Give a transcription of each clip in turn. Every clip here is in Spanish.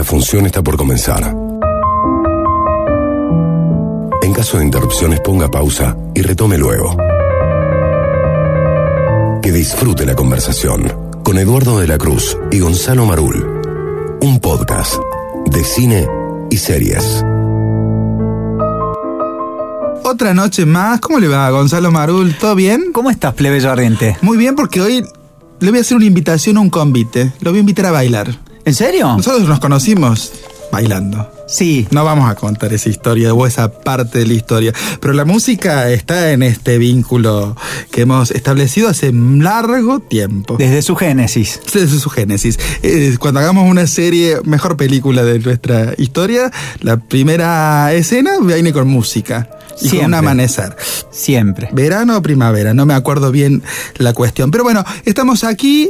la función está por comenzar. En caso de interrupciones ponga pausa y retome luego. Que disfrute la conversación con Eduardo de la Cruz y Gonzalo Marul. Un podcast de cine y series. Otra noche más. ¿Cómo le va, Gonzalo Marul? ¿Todo bien? ¿Cómo estás, plebeyo ardiente? Muy bien, porque hoy le voy a hacer una invitación a un convite. Lo voy a invitar a bailar. ¿En serio? Nosotros nos conocimos bailando. Sí. No vamos a contar esa historia o esa parte de la historia, pero la música está en este vínculo que hemos establecido hace largo tiempo. Desde su génesis. Desde su génesis. Eh, cuando hagamos una serie, mejor película de nuestra historia, la primera escena viene con música. Y con un Siempre. amanecer. Siempre. Verano o primavera, no me acuerdo bien la cuestión. Pero bueno, estamos aquí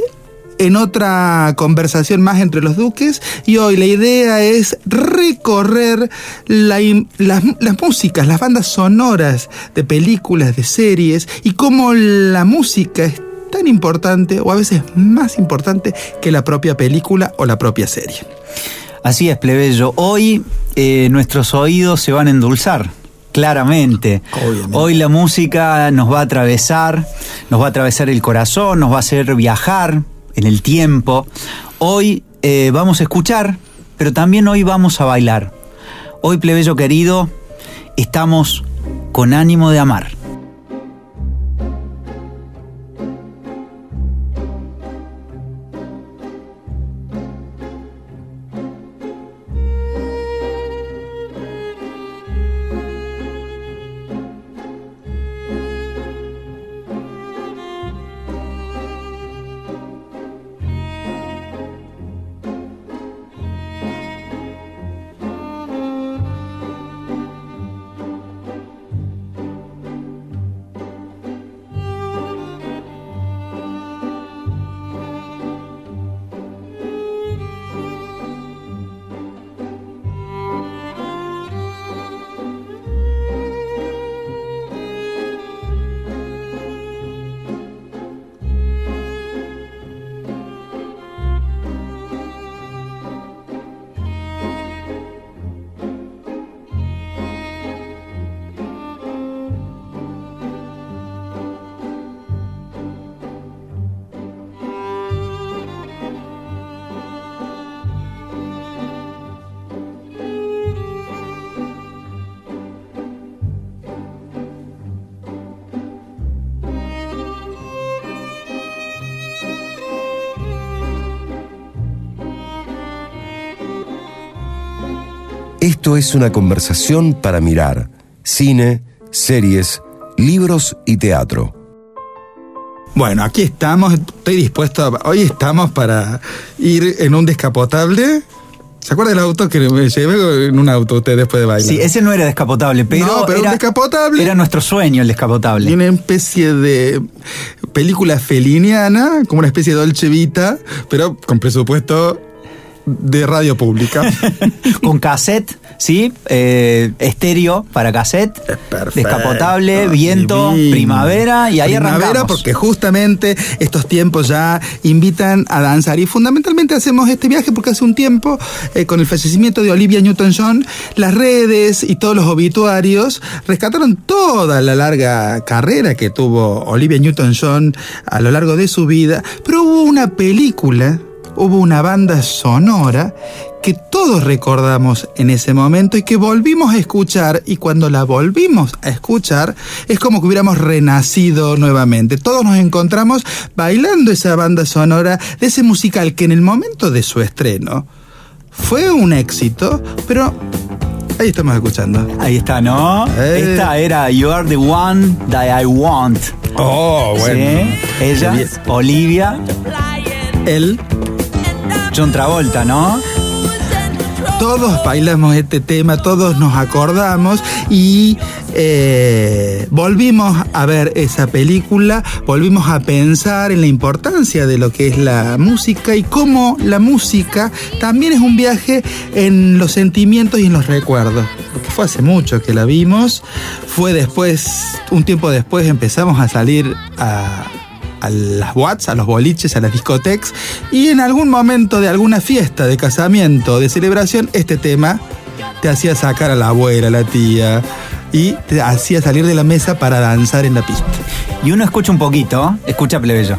en otra conversación más entre los duques y hoy la idea es recorrer la las, las músicas, las bandas sonoras de películas, de series y cómo la música es tan importante o a veces más importante que la propia película o la propia serie. Así es, plebeyo. Hoy eh, nuestros oídos se van a endulzar. Claramente. Obviamente. Hoy la música nos va a atravesar, nos va a atravesar el corazón, nos va a hacer viajar en el tiempo. Hoy eh, vamos a escuchar, pero también hoy vamos a bailar. Hoy, plebeyo querido, estamos con ánimo de amar. Esto es una conversación para mirar cine, series, libros y teatro. Bueno, aquí estamos, estoy dispuesto a... Hoy estamos para ir en un descapotable. ¿Se acuerda del auto que me llevé en un auto usted después de bailar? Sí, ese no era descapotable, pero, No, pero un era, descapotable. era nuestro sueño el Y descapotable. una especie de película feliniana, como una especie de Dolce Vita, pero con presupuesto de radio pública. Con cassette, ¿sí? Eh, estéreo para cassette. Perfecto, Descapotable, viento, divino. primavera y ahí primavera arrancamos. porque justamente estos tiempos ya invitan a danzar y fundamentalmente hacemos este viaje porque hace un tiempo eh, con el fallecimiento de Olivia Newton-John las redes y todos los obituarios rescataron toda la larga carrera que tuvo Olivia Newton-John a lo largo de su vida pero hubo una película hubo una banda sonora que todos recordamos en ese momento y que volvimos a escuchar y cuando la volvimos a escuchar es como que hubiéramos renacido nuevamente. Todos nos encontramos bailando esa banda sonora de ese musical que en el momento de su estreno fue un éxito, pero ahí estamos escuchando. Ahí está, ¿no? Eh. Esta era You Are the One That I Want. Oh, ¿Sí? Ella. Olivia, Él, John Travolta, ¿no? todos bailamos este tema, todos nos acordamos y eh, volvimos a ver esa película, volvimos a pensar en la importancia de lo que es la música y cómo la música también es un viaje en los sentimientos y en los recuerdos. Porque fue hace mucho que la vimos, fue después, un tiempo después empezamos a salir a a las watts, a los boliches, a las discotecas y en algún momento de alguna fiesta de casamiento, de celebración, este tema te hacía sacar a la abuela, a la tía y te hacía salir de la mesa para danzar en la pista. Y uno escucha un poquito, escucha plebeyo.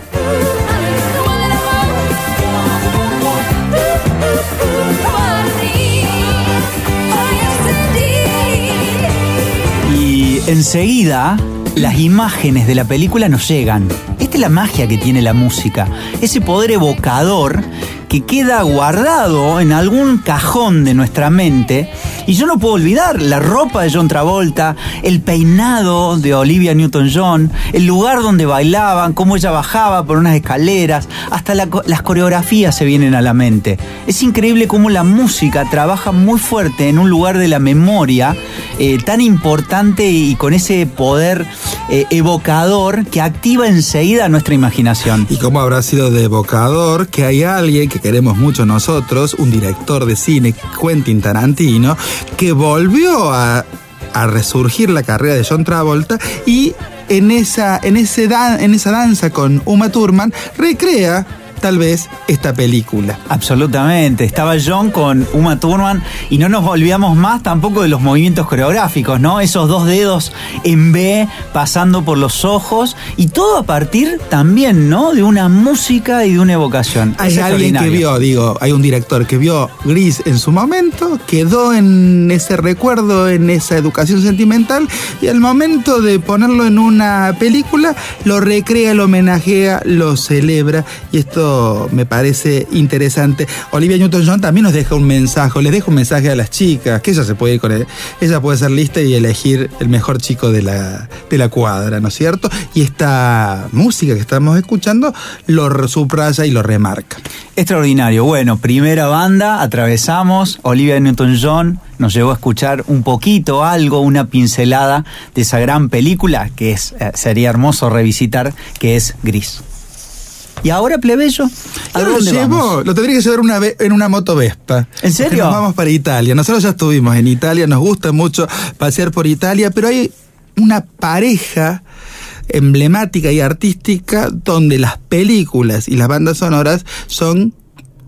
Y enseguida las imágenes de la película nos llegan. Es la magia que tiene la música, ese poder evocador que queda guardado en algún cajón de nuestra mente. Y yo no puedo olvidar la ropa de John Travolta, el peinado de Olivia Newton-John, el lugar donde bailaban, cómo ella bajaba por unas escaleras, hasta la- las coreografías se vienen a la mente. Es increíble cómo la música trabaja muy fuerte en un lugar de la memoria eh, tan importante y con ese poder eh, evocador que activa enseguida nuestra imaginación. Y cómo habrá sido de evocador que hay alguien que queremos mucho nosotros, un director de cine, Quentin Tarantino, que volvió a, a resurgir la carrera de John Travolta y en esa, en, ese dan- en esa danza con Uma Thurman recrea tal vez esta película. Absolutamente. Estaba John con Uma Thurman y no nos olvidamos más tampoco de los movimientos coreográficos, ¿no? Esos dos dedos en B pasando por los ojos y todo a partir también, ¿no? De una música y de una evocación. Hay Es alguien que vio, digo, hay un director que vio Gris en su momento, quedó en ese recuerdo, en esa educación sentimental, y al momento de ponerlo en una película, lo recrea, lo homenajea, lo celebra, y esto me parece interesante. Olivia Newton-John también nos deja un mensaje, les deja un mensaje a las chicas, que ella se puede ir con él, ella puede ser lista y elegir el mejor chico de la, de la cuadra, ¿no es cierto? Y esta música que estamos escuchando lo subraya y lo remarca. Extraordinario. Bueno, primera banda, atravesamos. Olivia Newton-John nos llevó a escuchar un poquito, algo, una pincelada de esa gran película que es, eh, sería hermoso revisitar, que es Gris. Y ahora, plebeyo, ¿a lo llevo, vamos? lo tendría que llevar una en una moto Vespa. ¿En serio? Nos vamos para Italia. Nosotros ya estuvimos en Italia, nos gusta mucho pasear por Italia, pero hay una pareja emblemática y artística donde las películas y las bandas sonoras son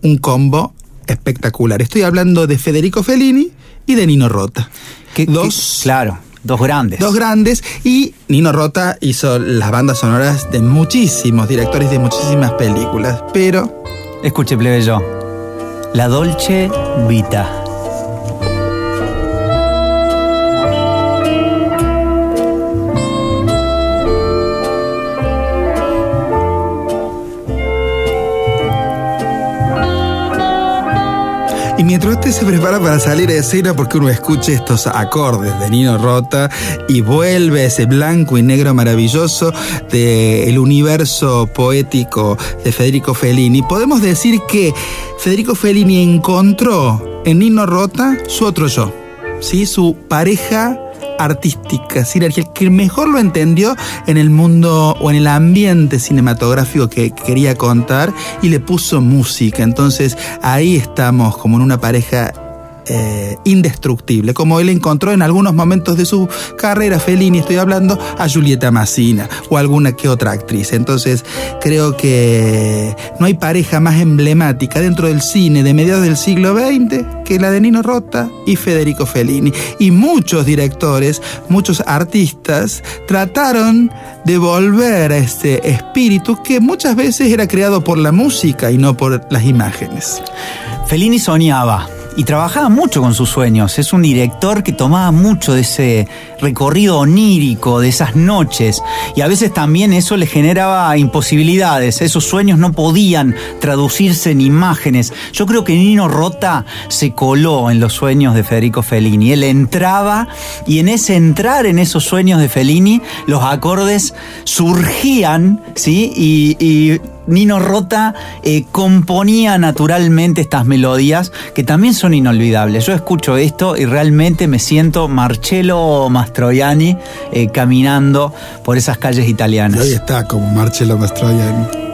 un combo espectacular. Estoy hablando de Federico Fellini y de Nino Rota. ¿Qué- qué- dos, claro, dos grandes. dos grandes y Nino Rota hizo las bandas sonoras de muchísimos directores de muchísimas películas, pero Escuche, plebeyo. La Dolce Vita. Mientras usted se prepara para salir a escena porque uno escuche estos acordes de Nino Rota y vuelve ese blanco y negro maravilloso del universo poético de Federico Fellini, podemos decir que Federico Fellini encontró en Nino Rota su otro yo, ¿sí? su pareja artística, sinergia, el que mejor lo entendió en el mundo o en el ambiente cinematográfico que quería contar y le puso música. Entonces ahí estamos como en una pareja eh, indestructible, como él encontró en algunos momentos de su carrera, Fellini, estoy hablando, a Julieta Massina o alguna que otra actriz. Entonces creo que no hay pareja más emblemática dentro del cine de mediados del siglo XX que la de Nino Rota y Federico Fellini. Y muchos directores, muchos artistas trataron de volver a este espíritu que muchas veces era creado por la música y no por las imágenes. Fellini soñaba y trabajaba mucho con sus sueños. Es un director que tomaba mucho de ese recorrido onírico, de esas noches. Y a veces también eso le generaba imposibilidades. Esos sueños no podían traducirse en imágenes. Yo creo que Nino Rota se coló en los sueños de Federico Fellini. Él entraba y en ese entrar en esos sueños de Fellini, los acordes surgían, ¿sí? Y, Nino Rota eh, componía naturalmente estas melodías que también son inolvidables. Yo escucho esto y realmente me siento Marcello Mastroianni eh, caminando por esas calles italianas. Ahí está como Marcello Mastroianni.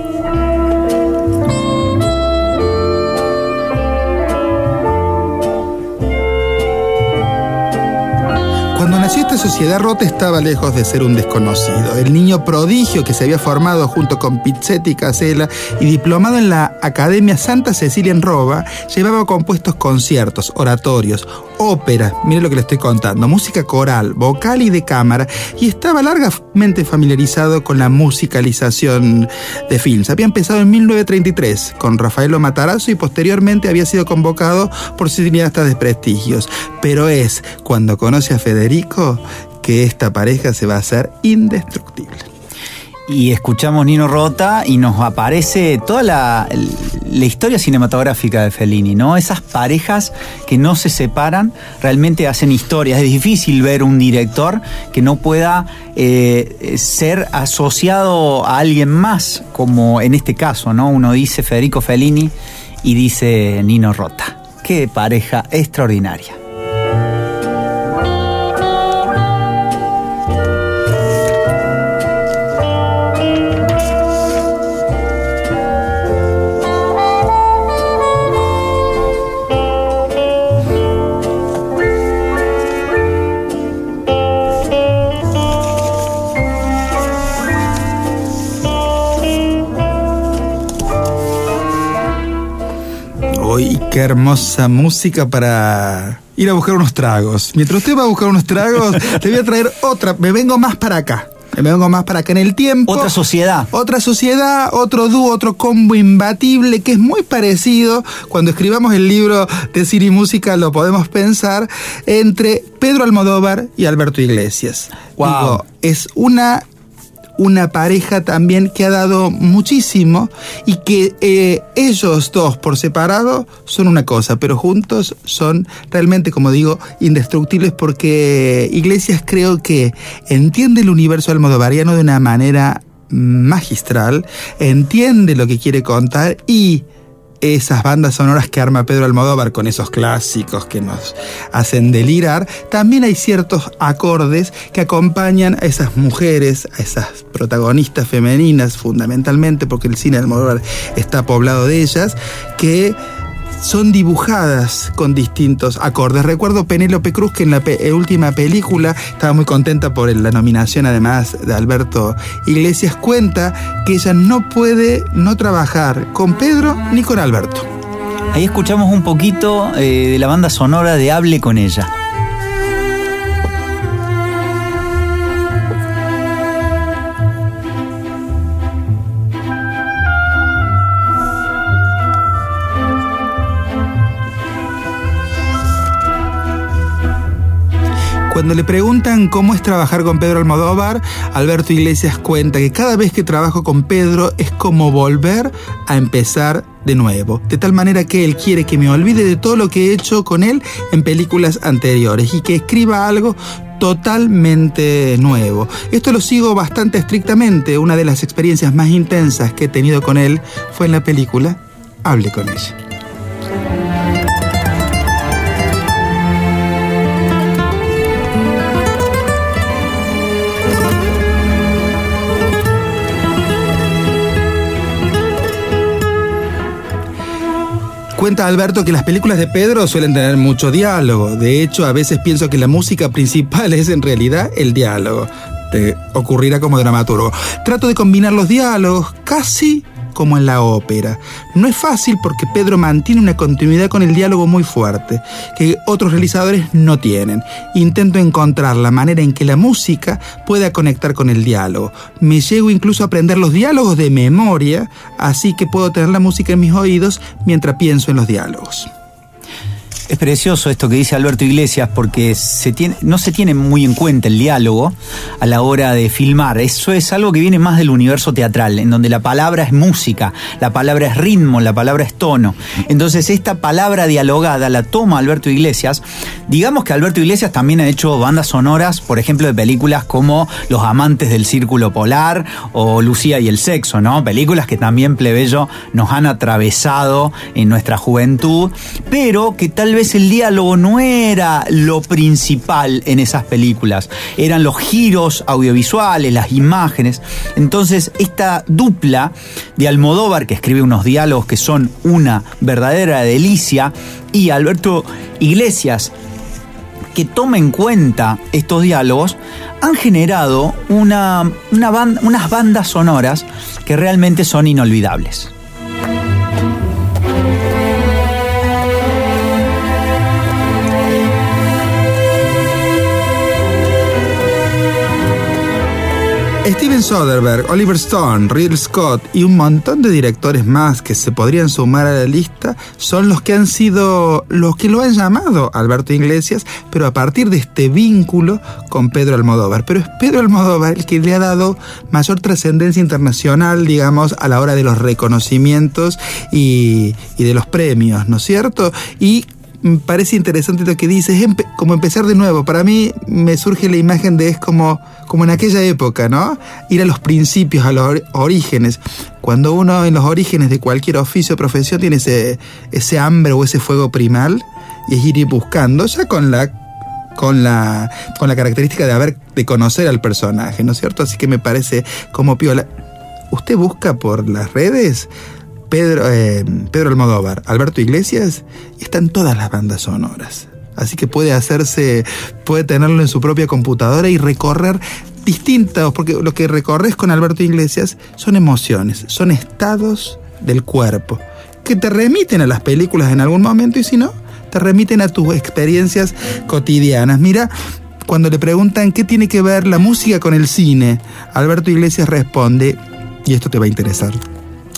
Sociedad rota estaba lejos de ser un desconocido. El niño prodigio que se había formado junto con Pizzetti Casella y diplomado en la Academia Santa Cecilia en Roba, llevaba compuestos conciertos, oratorios, ópera, mire lo que le estoy contando, música coral, vocal y de cámara, y estaba largamente familiarizado con la musicalización de films. Había empezado en 1933 con Rafaelo Matarazzo y posteriormente había sido convocado por cineastas de prestigios. Pero es cuando conoce a Federico que esta pareja se va a hacer indestructible y escuchamos Nino Rota y nos aparece toda la, historia cinematográfica de Fellini, ¿no? Esas parejas que no se separan realmente hacen historias. Es difícil ver un director que no pueda eh, ser asociado a alguien más, como en este caso, ¿no? Uno dice Federico Fellini y dice Nino Rota. Qué pareja extraordinaria. Qué hermosa música para ir a buscar unos tragos. Mientras usted va a buscar unos tragos, te voy a traer otra. Me vengo más para acá. Me vengo más para acá en el tiempo. Otra sociedad. Otra sociedad, otro dúo, otro combo imbatible que es muy parecido. Cuando escribamos el libro de Cine Música lo podemos pensar entre Pedro Almodóvar y Alberto Iglesias. Wow. es una una pareja también que ha dado muchísimo y que eh, ellos dos por separado son una cosa, pero juntos son realmente, como digo, indestructibles porque Iglesias creo que entiende el universo almodovariano de una manera magistral, entiende lo que quiere contar y esas bandas sonoras que arma Pedro Almodóvar con esos clásicos que nos hacen delirar, también hay ciertos acordes que acompañan a esas mujeres, a esas protagonistas femeninas fundamentalmente, porque el cine de Almodóvar está poblado de ellas, que son dibujadas con distintos acordes. Recuerdo Penélope Cruz que en la última película estaba muy contenta por la nominación además de Alberto Iglesias, cuenta que ella no puede no trabajar con Pedro ni con Alberto. Ahí escuchamos un poquito eh, de la banda sonora de Hable con ella. Cuando le preguntan cómo es trabajar con Pedro Almodóvar, Alberto Iglesias cuenta que cada vez que trabajo con Pedro es como volver a empezar de nuevo, de tal manera que él quiere que me olvide de todo lo que he hecho con él en películas anteriores y que escriba algo totalmente nuevo. Esto lo sigo bastante estrictamente. Una de las experiencias más intensas que he tenido con él fue en la película Hable con ella. Cuenta Alberto que las películas de Pedro suelen tener mucho diálogo. De hecho, a veces pienso que la música principal es en realidad el diálogo. Te ocurrirá como dramaturgo. Trato de combinar los diálogos casi como en la ópera. No es fácil porque Pedro mantiene una continuidad con el diálogo muy fuerte, que otros realizadores no tienen. Intento encontrar la manera en que la música pueda conectar con el diálogo. Me llego incluso a aprender los diálogos de memoria, así que puedo tener la música en mis oídos mientras pienso en los diálogos. Es precioso esto que dice Alberto Iglesias porque no se tiene muy en cuenta el diálogo a la hora de filmar. Eso es algo que viene más del universo teatral, en donde la palabra es música, la palabra es ritmo, la palabra es tono. Entonces esta palabra dialogada la toma Alberto Iglesias. Digamos que Alberto Iglesias también ha hecho bandas sonoras, por ejemplo, de películas como Los amantes del círculo polar o Lucía y el sexo, ¿no? Películas que también plebeyo nos han atravesado en nuestra juventud, pero que tal vez el diálogo no era lo principal en esas películas, eran los giros audiovisuales, las imágenes. Entonces, esta dupla de Almodóvar, que escribe unos diálogos que son una verdadera delicia, y Alberto Iglesias, que toma en cuenta estos diálogos, han generado una, una unas bandas sonoras que realmente son inolvidables. Steven Soderbergh, Oliver Stone, Ridley Scott y un montón de directores más que se podrían sumar a la lista son los que han sido los que lo han llamado Alberto Iglesias, pero a partir de este vínculo con Pedro Almodóvar. Pero es Pedro Almodóvar el que le ha dado mayor trascendencia internacional, digamos, a la hora de los reconocimientos y, y de los premios, ¿no es cierto? Y parece interesante lo que dices, como empezar de nuevo. Para mí me surge la imagen de es como, como en aquella época, ¿no? Ir a los principios, a los orígenes. Cuando uno en los orígenes de cualquier oficio o profesión tiene ese, ese hambre o ese fuego primal, y es ir buscando, ya con la con la, con la característica de haber, de conocer al personaje, ¿no es cierto? Así que me parece como piola. Usted busca por las redes Pedro, eh, Pedro Almodóvar, Alberto Iglesias, están todas las bandas sonoras. Así que puede hacerse, puede tenerlo en su propia computadora y recorrer distintos, porque lo que recorres con Alberto Iglesias son emociones, son estados del cuerpo, que te remiten a las películas en algún momento y si no, te remiten a tus experiencias cotidianas. Mira, cuando le preguntan qué tiene que ver la música con el cine, Alberto Iglesias responde, y esto te va a interesar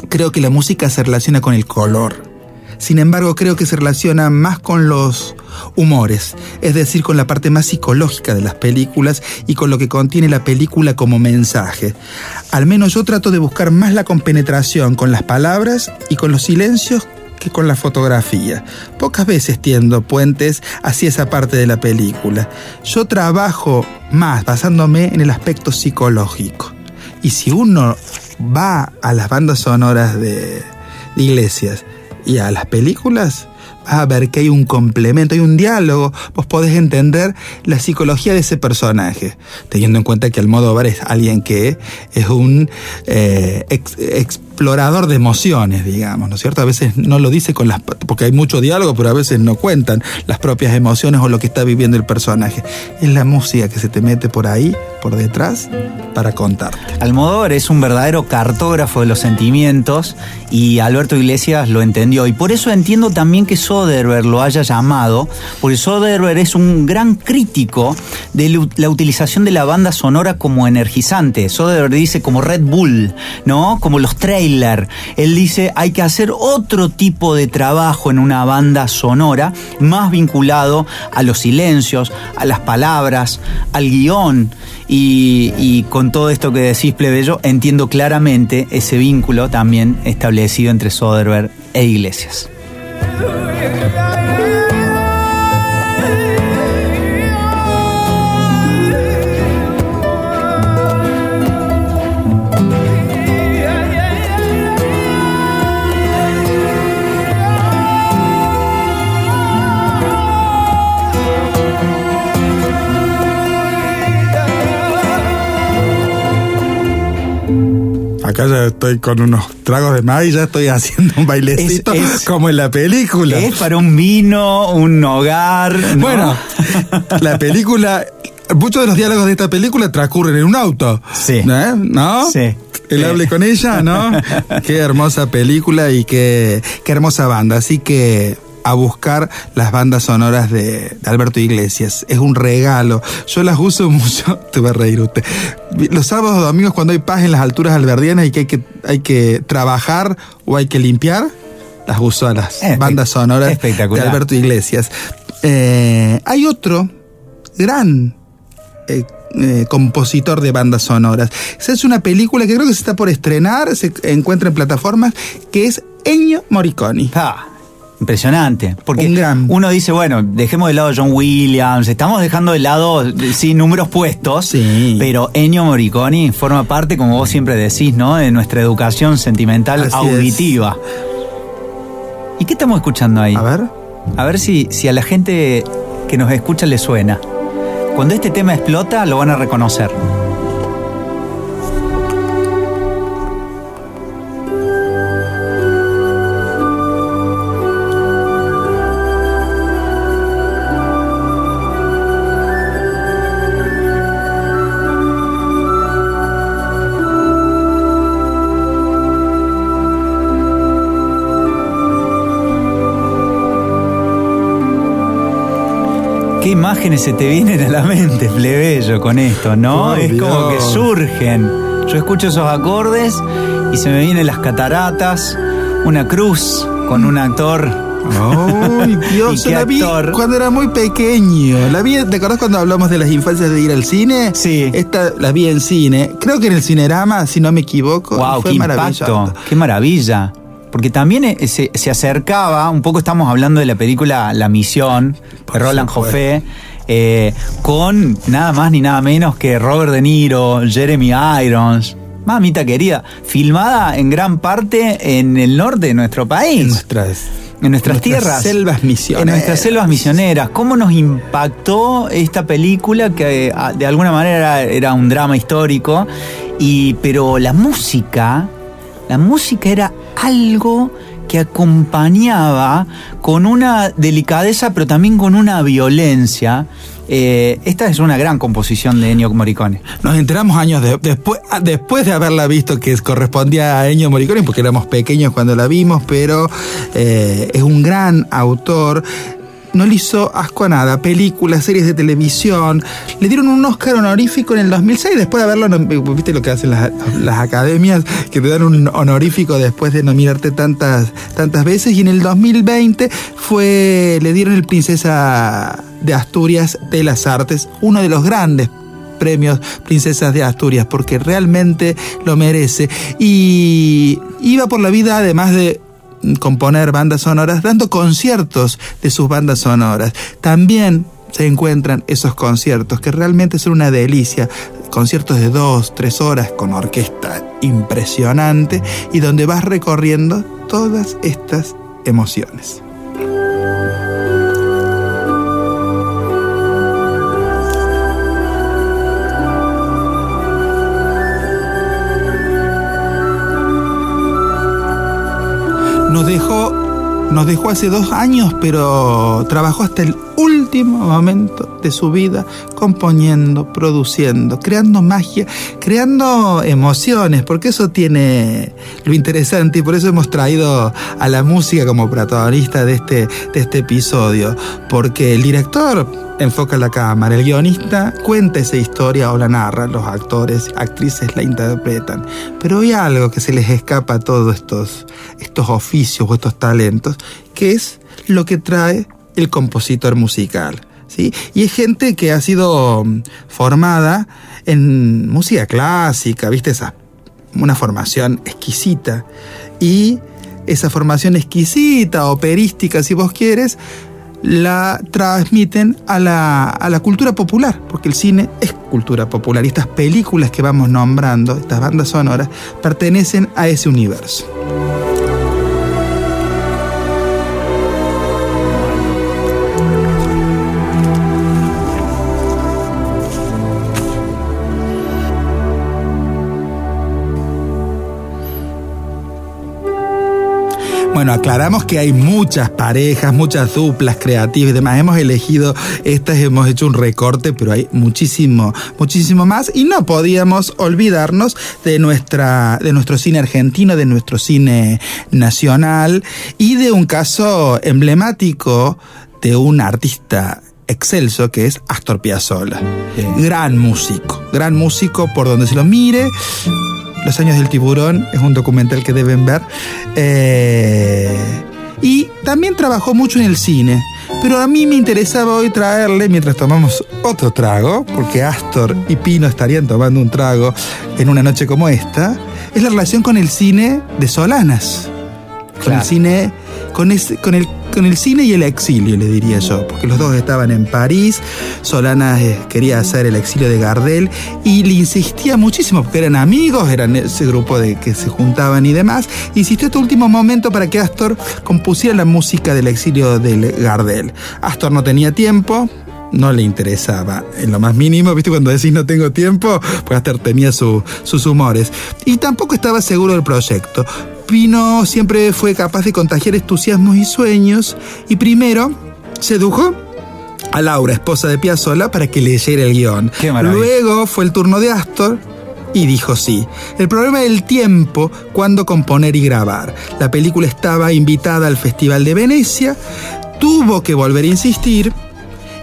creo que la música se relaciona con el color. Sin embargo, creo que se relaciona más con los humores, es decir, con la parte más psicológica de las películas y con lo que contiene la película como mensaje. Al menos yo trato de buscar más la compenetración con las palabras y con los silencios que con la fotografía. Pocas veces tiendo puentes hacia esa parte de la película. Yo trabajo más basándome en el aspecto psicológico. Y si uno va a las bandas sonoras de, iglesias y a las películas, vas a ver que hay un complemento, hay un diálogo, vos podés entender la psicología de ese personaje, teniendo en cuenta que Almodóvar es alguien que es un eh, explorador de emociones, digamos, ¿no es cierto? A veces no lo dice con las porque hay mucho diálogo, pero a veces no cuentan las propias emociones o lo que está viviendo el personaje. Es la música que se te mete por ahí, por detrás, para contarte. Almodóvar es un verdadero cartógrafo de los sentimientos y Alberto Iglesias lo entendió y por eso entiendo también que Soderbergh lo haya llamado, porque Soderbergh es un gran crítico de la utilización de la banda sonora como energizante. Soderbergh dice como Red Bull, ¿no? Como los trailers él dice hay que hacer otro tipo de trabajo en una banda sonora más vinculado a los silencios, a las palabras, al guion. Y, y con todo esto que decís, plebeyo, entiendo claramente ese vínculo también establecido entre Soderbergh e Iglesias. Acá ya estoy con unos tragos de más y ya estoy haciendo un bailecito como en la película. Es para un vino, un hogar. Bueno, la película, muchos de los diálogos de esta película transcurren en un auto. Sí. ¿Eh? ¿No? Sí. El hable con ella, ¿no? qué hermosa película y qué, qué hermosa banda. Así que a buscar las bandas sonoras de, Alberto Iglesias. Es un regalo. Yo las uso mucho. Te va a reír usted. Los sábados o domingos cuando hay paz en las alturas alberdianas y que hay que, hay que trabajar o hay que limpiar, las uso a las bandas sonoras de Alberto Iglesias. Eh, hay otro gran eh, eh, compositor de bandas sonoras. Esa es una película que creo que se está por estrenar, se encuentra en plataformas, que es Ennio Morricone. Ah. Impresionante. Porque uno dice, bueno, dejemos de lado John Williams, estamos dejando de lado, sí, números puestos, sí. pero Ennio Morricone forma parte, como vos siempre decís, ¿no? De nuestra educación sentimental auditiva. ¿Y qué estamos escuchando ahí? A ver. A ver si, si a la gente que nos escucha le suena. Cuando este tema explota, lo van a reconocer. ¿Qué imágenes se te vienen a la mente, plebeyo, con esto, no? Es como que Dios. surgen. Yo escucho esos acordes y se me vienen las cataratas, una cruz con un actor. Ay, Dios, ¿Y qué la vi cuando era muy pequeño. La vi, ¿te acordás cuando hablamos de las infancias de ir al cine? Sí. Esta la vi en cine. Creo que en el Cinerama, si no me equivoco. ¡Wow! fue ¡Qué impacto! ¡Qué maravilla! Porque también eh, se, se acercaba, un poco estamos hablando de la película La Misión, de Roland. Joffé, eh, con nada más ni nada menos que Robert De Niro, Jeremy Irons. Mamita querida, filmada en gran parte en el norte de nuestro En país. nuestras, En nuestras tierras. selvas misioneras. En nuestras selvas misioneras. ¿Cómo nos impactó esta película que eh, a- de alguna manera era, era un drama histórico? Y, pero la música, la música era algo que acompañaba con una delicadeza, pero también con una violencia. Eh, esta es una gran composición de Ennio Morricone. Nos enteramos años de- después, ah, después de haberla visto que correspondía a Ennio Morricone, porque éramos pequeños cuando la vimos, pero eh, es un gran autor. No le hizo asco a nada, películas, series de televisión. Le dieron un Oscar honorífico en el 2006 después de haberlo, viste lo que hacen las, las academias, que te dan un honorífico después de nominarte tantas, tantas veces. Y en el 2020 fue, le dieron el Princesa de Asturias de las Artes, uno de los grandes premios Princesas de Asturias, porque realmente lo merece. Y iba por la vida, además de componer bandas sonoras, dando conciertos de sus bandas sonoras. También se encuentran esos conciertos que realmente son una delicia. Conciertos de dos, tres horas con orquesta impresionante y donde vas recorriendo todas estas emociones. Nos dejó hace dos años, pero trabajó hasta el último momento de su vida componiendo, produciendo, creando magia, creando emociones, porque eso tiene lo interesante y por eso hemos traído a la música como protagonista de este, de este episodio, porque el director enfoca la cámara, el guionista cuenta esa historia o la narra, los actores, actrices la interpretan, pero hay algo que se les escapa a todos estos, estos oficios o estos talentos, que es lo que trae el compositor musical. ¿sí? Y es gente que ha sido mm, formada en música clásica, ¿viste? Esa, una formación exquisita. Y esa formación exquisita, operística, si vos quieres, la transmiten a la, a la cultura popular, porque el cine es cultura popular. Y estas películas que vamos nombrando, estas bandas sonoras, pertenecen a ese universo. Bueno, aclaramos que hay muchas parejas, muchas duplas creativas y demás. Hemos elegido estas, hemos hecho un recorte, pero hay muchísimo, muchísimo más. Y no podíamos olvidarnos de, nuestra, de nuestro cine argentino, de nuestro cine nacional y de un caso emblemático de un artista excelso que es Astor Piazzolla. Sí. Gran músico, gran músico por donde se lo mire. Los años del tiburón es un documental que deben ver. Eh, y también trabajó mucho en el cine. Pero a mí me interesaba hoy traerle, mientras tomamos otro trago, porque Astor y Pino estarían tomando un trago en una noche como esta, es la relación con el cine de Solanas. Con el cine, con, ese- con, el, con el cine y el exilio, le diría yo, porque los dos estaban en París, Solana eh, quería hacer el exilio de Gardel y le insistía muchísimo, porque eran amigos, eran ese grupo de que se juntaban y demás, insistió hasta último momento para que Astor compusiera la música del exilio de Gardel. Astor no tenía tiempo, no le interesaba en lo más mínimo, ¿viste? Cuando decís no tengo tiempo, pues Astor tenía su- sus humores. Y tampoco estaba seguro del proyecto. Pino siempre fue capaz de contagiar entusiasmos y sueños, y primero sedujo a Laura, esposa de Piazzolla, para que leyera el guion. Qué. Luego fue el turno de Astor. Y dijo sí. El problema del tiempo cuando componer y grabar. La película estaba invitada al Festival de Venecia, tuvo que volver a insistir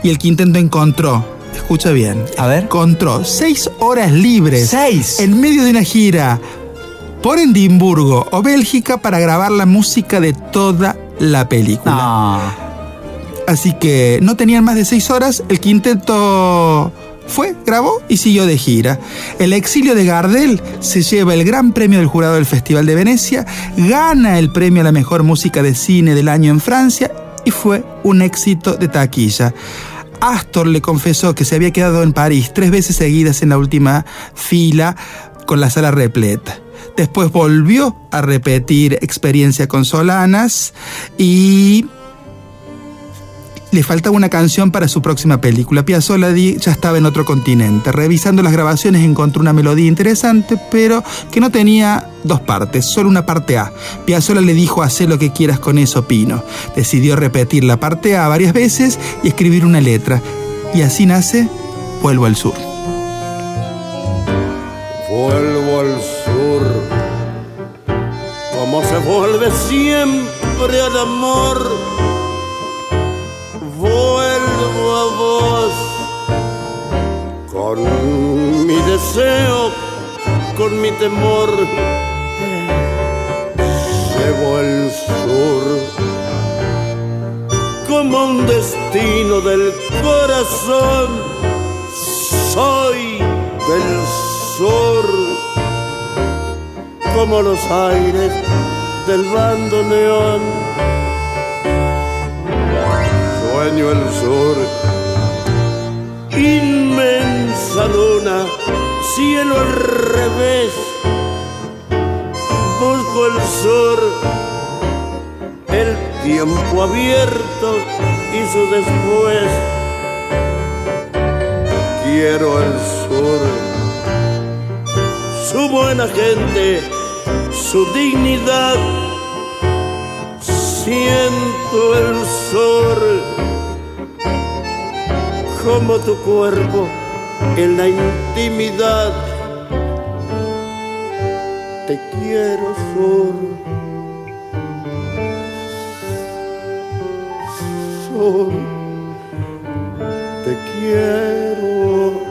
y el quinteto encontró, escucha bien, A ver. encontró seis horas libres Seis. en medio de una gira por Edimburgo o Bélgica para grabar la música de toda la película. No. Así que no tenían más de seis horas. El quinteto fue, grabó y siguió de gira. El exilio de Gardel se lleva el gran premio del jurado del Festival de Venecia, gana el premio a la mejor música de cine del año en Francia y fue un éxito de taquilla. Astor le confesó que se había quedado en París tres veces seguidas en la última fila con la sala repleta. Después volvió a repetir experiencia con Solanas y le faltaba una canción para su próxima película. Piazzolla ya estaba en otro continente. Revisando las grabaciones encontró una melodía interesante, pero que no tenía dos partes, solo una parte A. Piazzolla le dijo, haz lo que quieras con eso, Pino. Decidió repetir la parte A varias veces y escribir una letra. Y así nace Vuelvo al Sur. Vuelvo vuelve siempre al amor. Vuelvo a vos, con mi deseo, con mi temor. Llevo el sur, como un destino del corazón. Soy del sur, como los aires del bando neón. Sueño el sur, inmensa luna, cielo al revés. Busco el sur, el tiempo abierto y su después quiero el sur, su buena gente, su dignidad. Siento el sur como tu cuerpo en la intimidad. Te quiero sur, sur te quiero.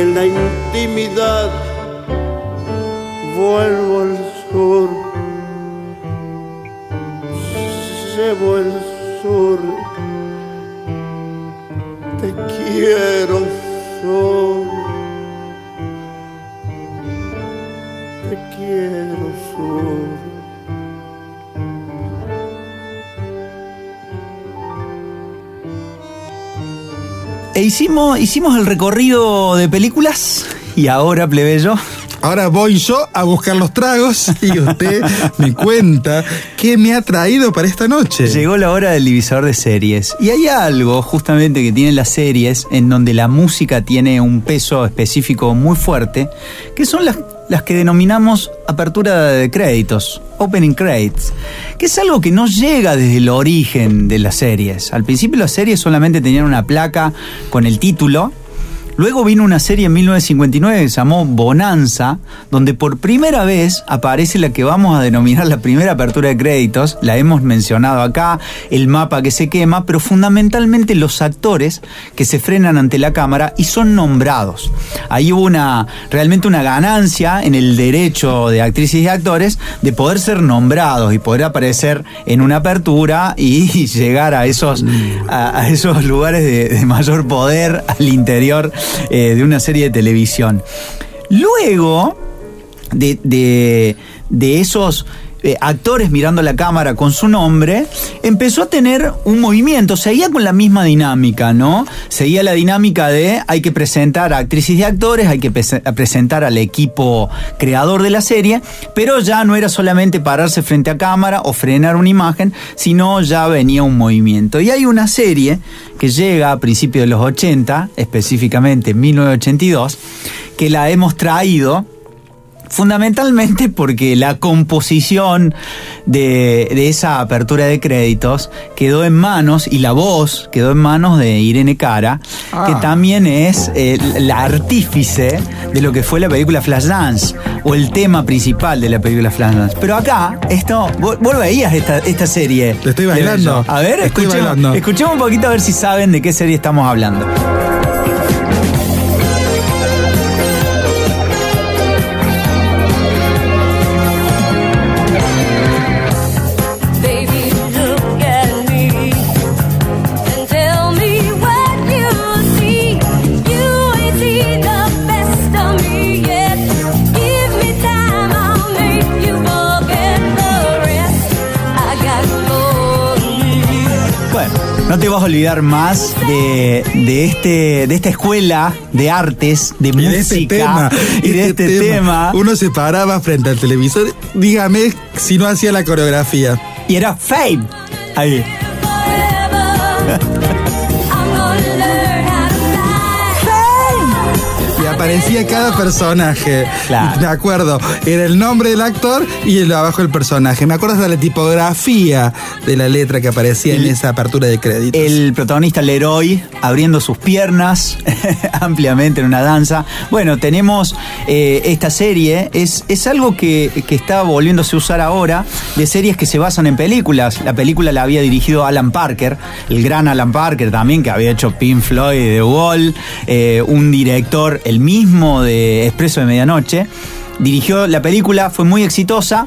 En la intimidad. Vuelvo al sur, llevo el sur, te quiero sur, te quiero hicimos, hicimos el recorrido de películas y ahora, plebeyo, Ahora voy yo a buscar los tragos y usted me cuenta qué me ha traído para esta noche. llegó la hora del divisor de series. Y hay algo justamente que tienen las series en donde la música tiene un peso específico muy fuerte, que son las, las que denominamos apertura de créditos, opening credits, que es algo que no llega desde el origen de las series. Al principio las series solamente tenían una placa con el título Luego vino una serie en 1959 que se llamó Bonanza, donde por primera vez aparece la que vamos a denominar la primera apertura de créditos, la hemos mencionado acá, el mapa que se quema, pero fundamentalmente los actores que se frenan ante la cámara y son nombrados. Ahí hubo una, realmente una ganancia en el derecho de actrices y actores de poder ser nombrados y poder aparecer en una apertura y llegar a esos, a, esos lugares de, mayor poder al interior eh, de una serie de televisión. Luego de, de esos eh, actores mirando la cámara con su nombre, empezó a tener un movimiento, seguía con la misma dinámica, ¿no? Seguía la dinámica de hay que presentar a actrices y actores, hay que presentar al equipo creador de la serie, pero ya no era solamente pararse frente a cámara o frenar una imagen, sino ya venía un movimiento. Y hay una serie que llega a principios de los 80, específicamente en 1982, que la hemos traído Fundamentalmente porque la composición de, esa apertura de créditos quedó en manos, y la voz quedó en manos de Irene Cara, que ah. también es eh, la artífice de lo que fue la película Flashdance, o el tema principal de la película Flashdance. Pero acá, esto, vos, veías esta, esta serie. Lo estoy bailando. A ver, escuchemos, escuchemos un poquito a ver si saben de qué serie estamos hablando. Vas a olvidar más de, este, de esta escuela de artes, de y este música y de este, este tema. Uno se paraba frente al televisor, dígame si no hacía la coreografía. Y era Fame. Ahí. aparecía cada personaje. Me acuerdo, era el nombre del actor y el abajo el personaje. Me acuerdo de la tipografía de la letra que aparecía en esa apertura de créditos. El protagonista Leroy abriendo sus piernas ampliamente en una danza. Bueno, tenemos eh, esta serie, es, es algo que, que está volviéndose a usar ahora, de series que se basan en películas. La película la había dirigido Alan Parker, el gran Alan Parker también, que había hecho Pink Floyd, The Wall, eh, un director, el mismo de Expreso de Medianoche. Dirigió la película, fue muy exitosa,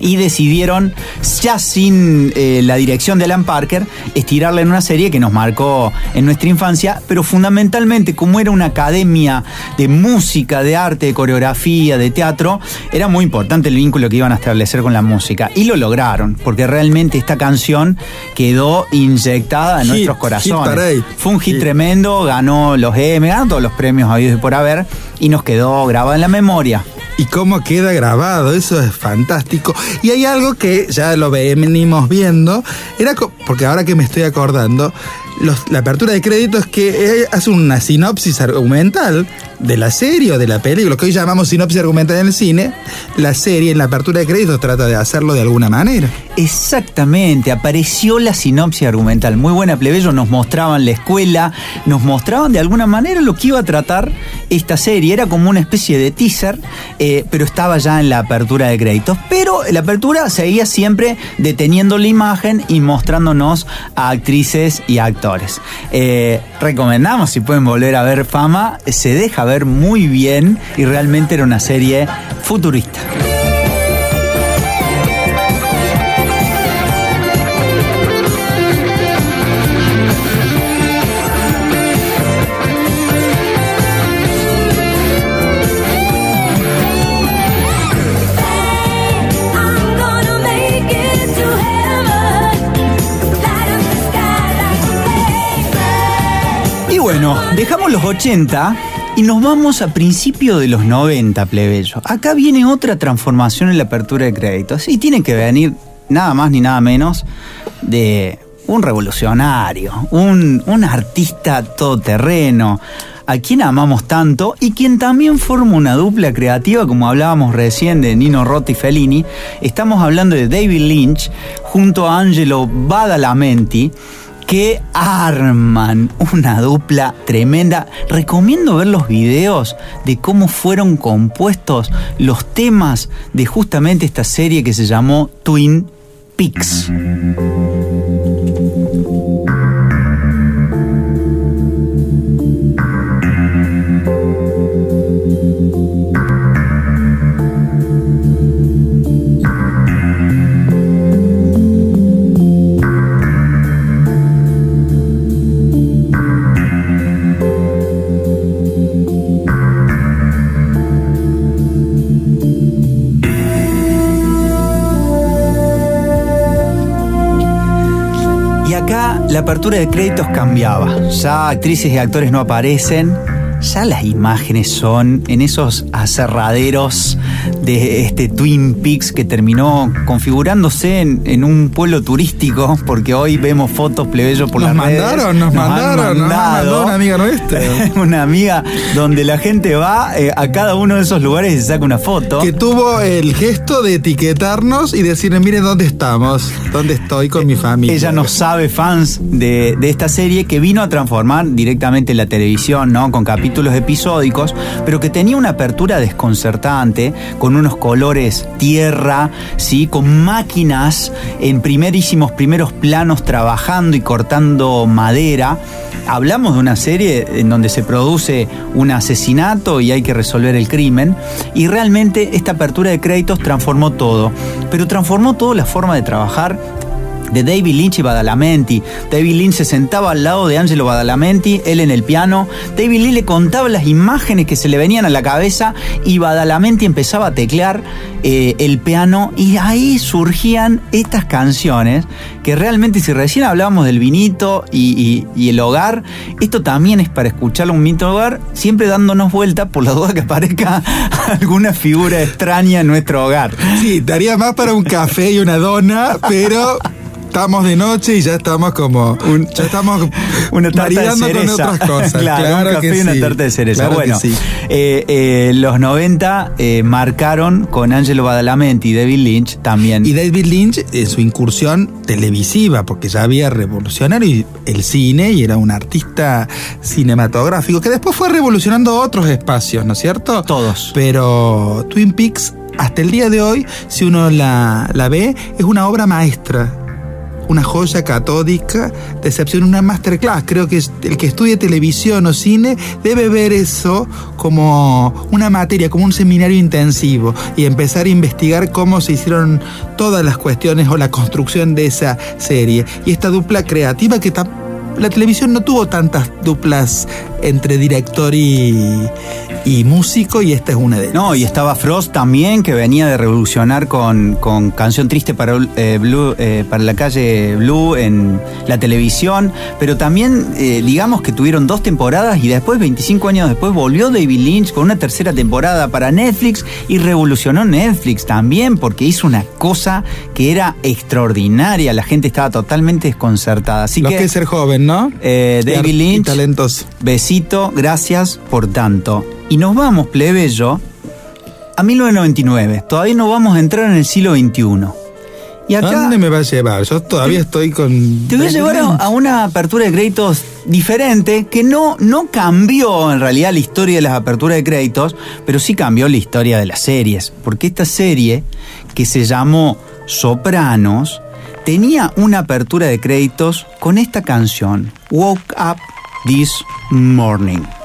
y decidieron, ya sin eh, la dirección de Alan Parker, estirarla en una serie que nos marcó en nuestra infancia, pero fundamentalmente como era una academia de música, de arte, de coreografía, de teatro, era muy importante el vínculo que iban a establecer con la música. Y lo lograron, porque realmente esta canción quedó inyectada en nuestros corazones. Fue un hit tremendo, ganó los EM, ganó todos los premios habidos por haber, y nos quedó grabada en la memoria y cómo queda grabado, eso es fantástico. Y hay algo que ya lo venimos viendo, era porque ahora que me estoy acordando, la apertura de créditos que hace una sinopsis argumental de la serie o de la película, lo que hoy llamamos sinopsis argumental en el cine, la serie en la apertura de créditos trata de hacerlo de alguna manera. Exactamente, apareció la sinopsis argumental. Muy buena plebeyo, nos mostraban la escuela, nos mostraban de alguna manera lo que iba a tratar esta serie. Era como una especie de teaser, eh, pero estaba ya en la apertura de créditos. Pero la apertura seguía siempre deteniendo la imagen y mostrándonos a actrices y actores. Eh, recomendamos, si pueden volver a ver Fama, se deja ver muy bien y realmente era una serie futurista. Y bueno, dejamos los 80 y nos vamos a principios de los 90, plebeyo. Acá viene otra transformación en la apertura de créditos. Y tiene que venir nada más ni nada menos de un revolucionario, un, un artista todoterreno, a quien amamos tanto y quien también forma una dupla creativa, como hablábamos recién de Nino Rotti Fellini. Estamos hablando de David Lynch junto a Angelo Badalamenti que arman una dupla tremenda. Recomiendo ver los videos de cómo fueron compuestos los temas de justamente esta serie que se llamó Twin Peaks. La apertura de créditos cambiaba. Ya actrices y actores no aparecen. Ya las imágenes son en esos aserraderos de este Twin Peaks que terminó configurándose en, en un pueblo turístico, porque hoy vemos fotos plebeyo por Nos las redes. mandaron, nos han mandaron, nos mandó una amiga nuestra. una amiga donde la gente va eh, a cada uno de esos lugares y se saca una foto. Que tuvo el gesto de etiquetarnos y decirle, miren dónde estamos, dónde estoy con mi familia. Ella no sabe, fans de, de esta serie, que vino a transformar directamente la televisión, ¿no? Con capítulos episódicos, pero que tenía una apertura desconcertante, con unos colores tierra, ¿sí? Con máquinas en primerísimos primeros planos trabajando y cortando madera. Hablamos de una serie en donde se produce un asesinato y hay que resolver el crimen. Y realmente esta apertura de créditos transformó todo. Pero transformó todo la forma de trabajar de David Lynch y Badalamenti. David Lynch se sentaba al lado de Angelo Badalamenti, él en el piano. David Lynch le contaba las imágenes que se le venían a la cabeza y Badalamenti empezaba a teclear eh, el piano y ahí surgían estas canciones que realmente si recién hablábamos del vinito y el hogar, esto también es para escucharlo un vinito hogar, siempre dándonos vuelta por la duda que aparezca alguna figura extraña en nuestro hogar. Sí, daría más para un café y una dona, pero estamos de noche y ya estamos como. ya estamos una tarta de maridando con cereza. otras cosas. claro, claro un café que y una sí. tarta de cereza. Claro bueno, sí. eh, eh, los 90 eh, marcaron con Angelo Badalamenti y David Lynch también. Y David Lynch en su incursión televisiva, porque ya había revolucionado el cine y era un artista cinematográfico, que después fue revolucionando otros espacios, ¿no es cierto? Todos. Pero Twin Peaks, hasta el día de hoy, si uno la, la ve, es una obra maestra. Una joya catódica, de excepción, una masterclass. Creo que el que estudie televisión o cine debe ver eso como una materia, como un seminario intensivo y empezar a investigar cómo se hicieron todas las cuestiones o la construcción de esa serie. Y esta dupla creativa que la televisión no tuvo tantas duplas entre director y, y músico y esta es una de ellas. No, y estaba Frost también, que venía de revolucionar con, con Canción Triste para, eh, Blue, eh, para la calle Blue en la televisión, pero también eh, digamos que tuvieron dos temporadas y después, 25 años después, volvió David Lynch con una tercera temporada para Netflix y revolucionó Netflix también porque hizo una cosa que era extraordinaria, la gente estaba totalmente desconcertada. Así Lo que, que es ser joven, ¿no? eh, David y Lynch, talentos. Gracias por tanto. Y nos vamos, plebeyo, a 1999. Todavía no vamos a entrar en el siglo XXI. Y ¿A acá dónde me va a llevar? Yo todavía estoy con. te voy a llevar a, a una apertura de créditos diferente que no, no cambió en realidad la historia de las aperturas de créditos, pero sí cambió la historia de las series. Porque esta serie, que se llamó Sopranos, tenía una apertura de créditos con esta canción, Woke Up This Morning.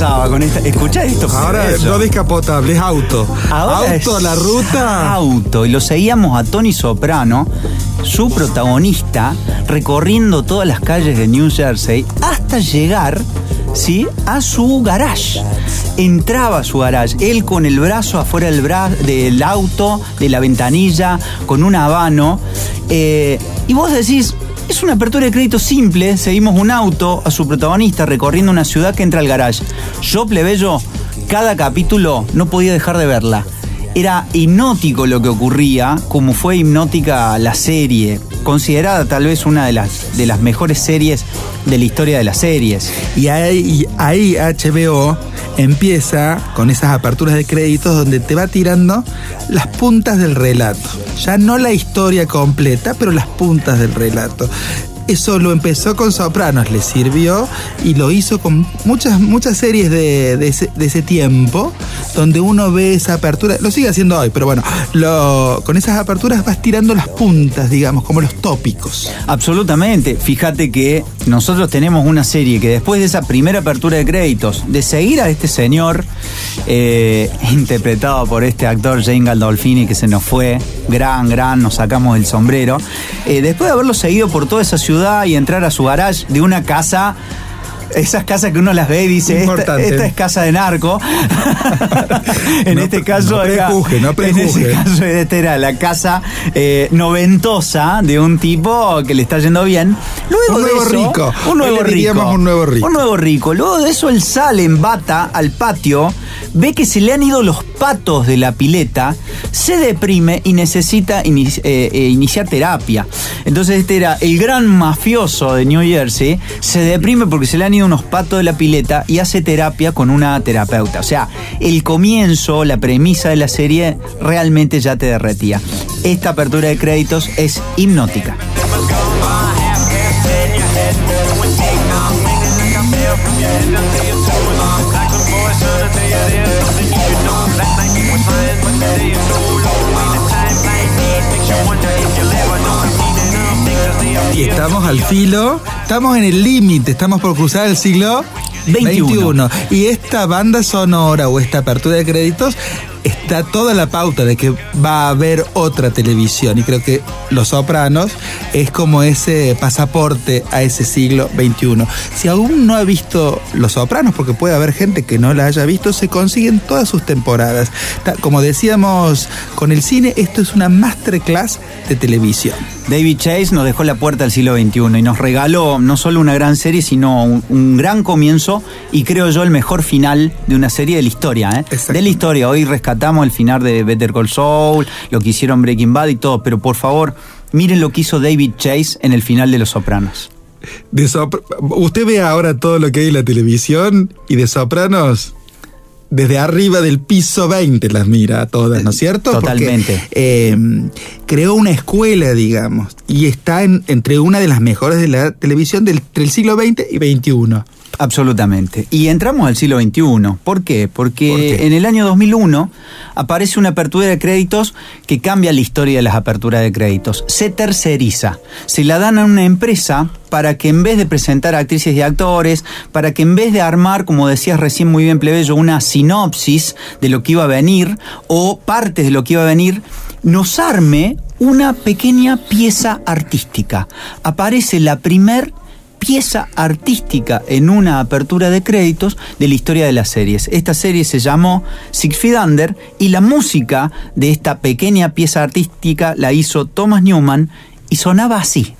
Pasaba con esta? Escuchá esto. Ahora no descapotable, es auto. Ahora auto a la ruta. Auto. Y lo seguíamos a Tony Soprano, su protagonista, recorriendo todas las calles de New Jersey hasta llegar. ¿Sí? A su garage. Entraba a su garage, él con el brazo afuera del, bra- del auto, de la ventanilla, con un habano. eh, y vos decís, es una apertura de crédito simple, seguimos un auto a su protagonista recorriendo una ciudad que entra al garage. Yo, plebeyo, cada capítulo no podía dejar de verla. Era hipnótico lo que ocurría, como fue hipnótica la serie, considerada tal vez una de las, de las mejores series de la historia de las series. Y ahí, ahí HBO empieza con esas aperturas de créditos donde te va tirando las puntas del relato. Ya no la historia completa, pero las puntas del relato. Eso lo empezó con Sopranos, le sirvió y lo hizo con muchas, muchas series de, ese, tiempo, donde uno ve esa apertura, lo sigue haciendo hoy, pero bueno, con esas aperturas vas tirando las puntas, digamos, como los tópicos. Absolutamente. Fíjate que nosotros tenemos una serie que después de esa primera apertura de créditos, de seguir a este señor, eh, interpretado por este actor Jane Gandolfini, que se nos fue, gran, gran, nos sacamos el sombrero, eh, después de haberlo seguido por toda esa ciudad y entrar a su garage de una casa. Esas casas que uno las ve y dice, esta, es casa de narco. en No este caso no prejuzgue, no en prejuzgue. ese caso esta era la casa eh, noventosa de un tipo que le está yendo bien. Luego Un de nuevo eso- rico. Un nuevo rico. un nuevo rico. Un nuevo rico. Luego de eso él sale en bata al patio, ve que se le han ido los patos de la pileta, se deprime y necesita ini- eh, eh, iniciar terapia. Entonces este era el gran mafioso de New Jersey, se deprime porque se le han ido unos patos de la pileta y hace terapia con una terapeuta. O sea, el comienzo, la premisa de la serie realmente ya te derretía. Esta apertura de créditos es hipnótica. Estamos al filo, estamos en el límite, estamos por cruzar el siglo 21. XXI. Y esta banda sonora o esta apertura de créditos está toda la pauta de que va a haber otra televisión. Y creo que Los Sopranos es como ese pasaporte a ese siglo XXI. Si aún no ha visto Los Sopranos, porque puede haber gente que no la haya visto, se consiguen todas sus temporadas. Como decíamos con el cine, esto es una masterclass de televisión. David Chase nos dejó la puerta al siglo XXI y nos regaló no solo una gran serie, sino un, un gran comienzo y creo yo el mejor final de una serie de la historia. ¿eh? De la historia. Hoy rescatamos el final de Better Call Saul, lo que hicieron Breaking Bad y todo, pero por favor, miren lo que hizo David Chase en el final de Los Sopranos. De Sopr- Usted ve ahora todo lo que hay en la televisión y de Sopranos desde arriba del piso 20 las mira a todas, ¿no es cierto? Porque, Totalmente. eh, creó una escuela, digamos, y está en- entre una de las mejores de la televisión del, entre el siglo XX y XXI. Absolutamente. Y entramos al siglo XXI. ¿Por qué? Porque ¿Por qué? en el año 2001 aparece una apertura de créditos que cambia la historia de las aperturas de créditos. Se terceriza. Se la dan a una empresa para que en vez de presentar actrices y actores, para que en vez de armar, como decías recién muy bien Plebeyo, una sinopsis de lo que iba a venir o partes de lo que iba a venir, nos arme una pequeña pieza artística. Aparece la primer pieza artística en una apertura de créditos de la historia de las series. Esta serie se llamó Six Feet Under y la música de esta pequeña pieza artística la hizo Thomas Newman y sonaba así.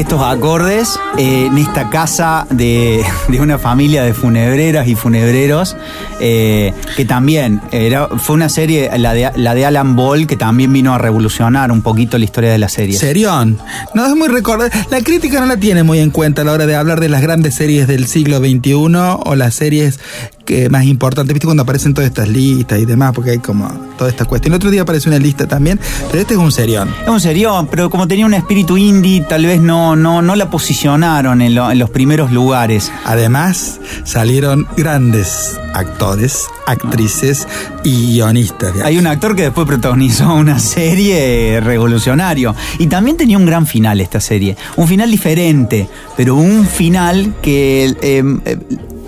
Estos acordes eh, en esta casa de, de una familia de funebreras y funebreros, eh, que también era, fue una serie, la de, la de Alan Ball, que también vino a revolucionar un poquito la historia de la serie. Serión. No es muy recordar. La crítica no la tiene muy en cuenta a la hora de hablar de las grandes series del siglo XXI o las series que más importantes, ¿viste? Cuando aparecen todas estas listas y demás, porque hay como toda esta cuestión. El otro día apareció una lista también, pero este es un serión. Es un serión, pero como tenía un espíritu indie, tal vez no, no, no la posicionaron en, lo- en los primeros lugares. Además, salieron grandes actores, actrices y guionistas. Hay un actor que después protagonizó una serie revolucionario. Y también tenía un gran final esta serie. Un final diferente, pero un final que eh, eh,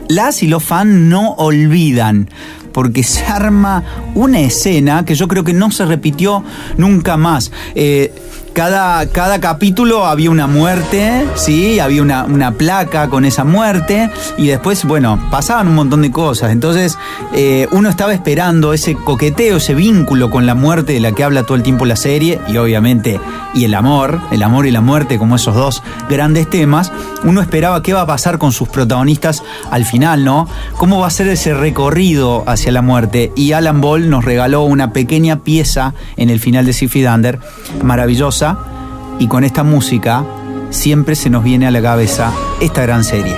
las y los fans no olvidan. Porque se arma una escena que yo creo que no se repitió nunca más. Eh, cada, cada capítulo había una muerte, ¿sí? Había una, una placa con esa muerte y después, bueno, pasaban un montón de cosas. Entonces, eh, uno estaba esperando ese coqueteo, ese vínculo con la muerte de la que habla todo el tiempo la serie y obviamente, y el amor, el amor y la muerte como esos dos grandes temas. Uno esperaba qué va a pasar con sus protagonistas al final, ¿no? ¿Cómo va a ser ese recorrido hacia la muerte? Y Alan Ball nos regaló una pequeña pieza en el final de Six Feet Under, y con esta música siempre se nos viene a la cabeza esta gran serie.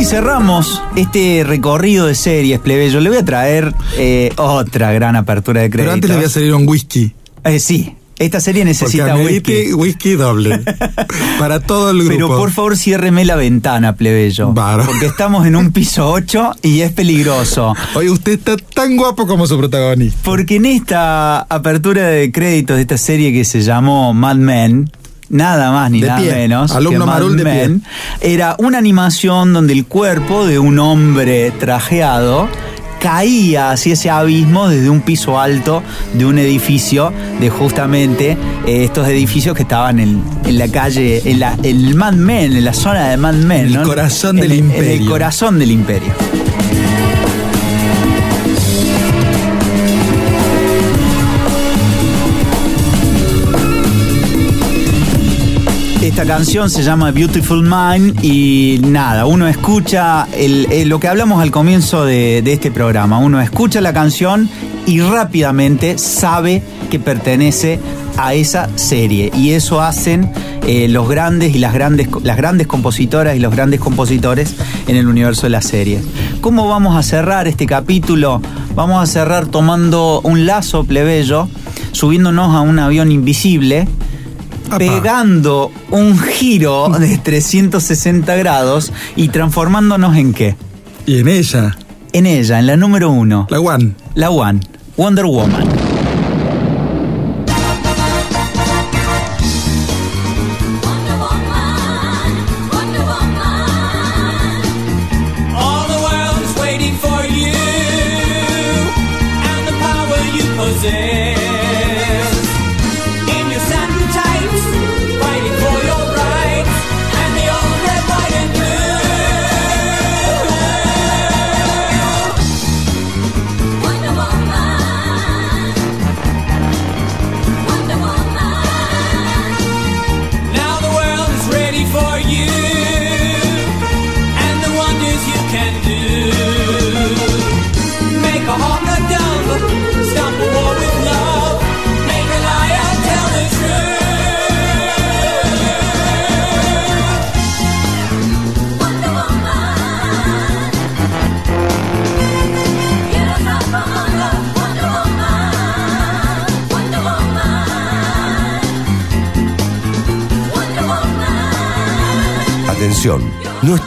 Y cerramos este recorrido de series, plebeyo. Le voy a traer eh, otra gran apertura de créditos. Pero antes le voy a salir un whisky. Eh, sí, esta serie necesita whisky. whisky doble. para todo el grupo. Pero por favor ciérreme la ventana, plebeyo. Porque estamos en un piso 8 y es peligroso. Oye, usted está tan guapo como su protagonista. Porque en esta apertura de créditos de esta serie que se llamó Mad Men, nada más ni De nada pie. menos Alumno que Mad Marul de Men, era una animación donde el cuerpo de un hombre trajeado caía hacia ese abismo desde un piso alto de un edificio de justamente eh, estos edificios que estaban en, en la calle, en, la, el Mad Men, en la zona de Mad Men. En el ¿no? corazón En del el- En el imperio. corazón del imperio. Esta canción se llama Beautiful Mind y nada, uno escucha el- lo que hablamos al comienzo de, de este programa, uno escucha la canción y rápidamente sabe que pertenece a esa serie y eso hacen eh, los grandes y las grandes, las grandes compositoras y los grandes compositores en el universo de las series. ¿Cómo vamos a cerrar este capítulo? Vamos a cerrar tomando un lazo plebeyo, subiéndonos a un avión invisible Apa. pegando un giro de 360 grados y transformándonos en qué? Y en ella, En ella, en la número uno, la One. la One, Wonder Woman.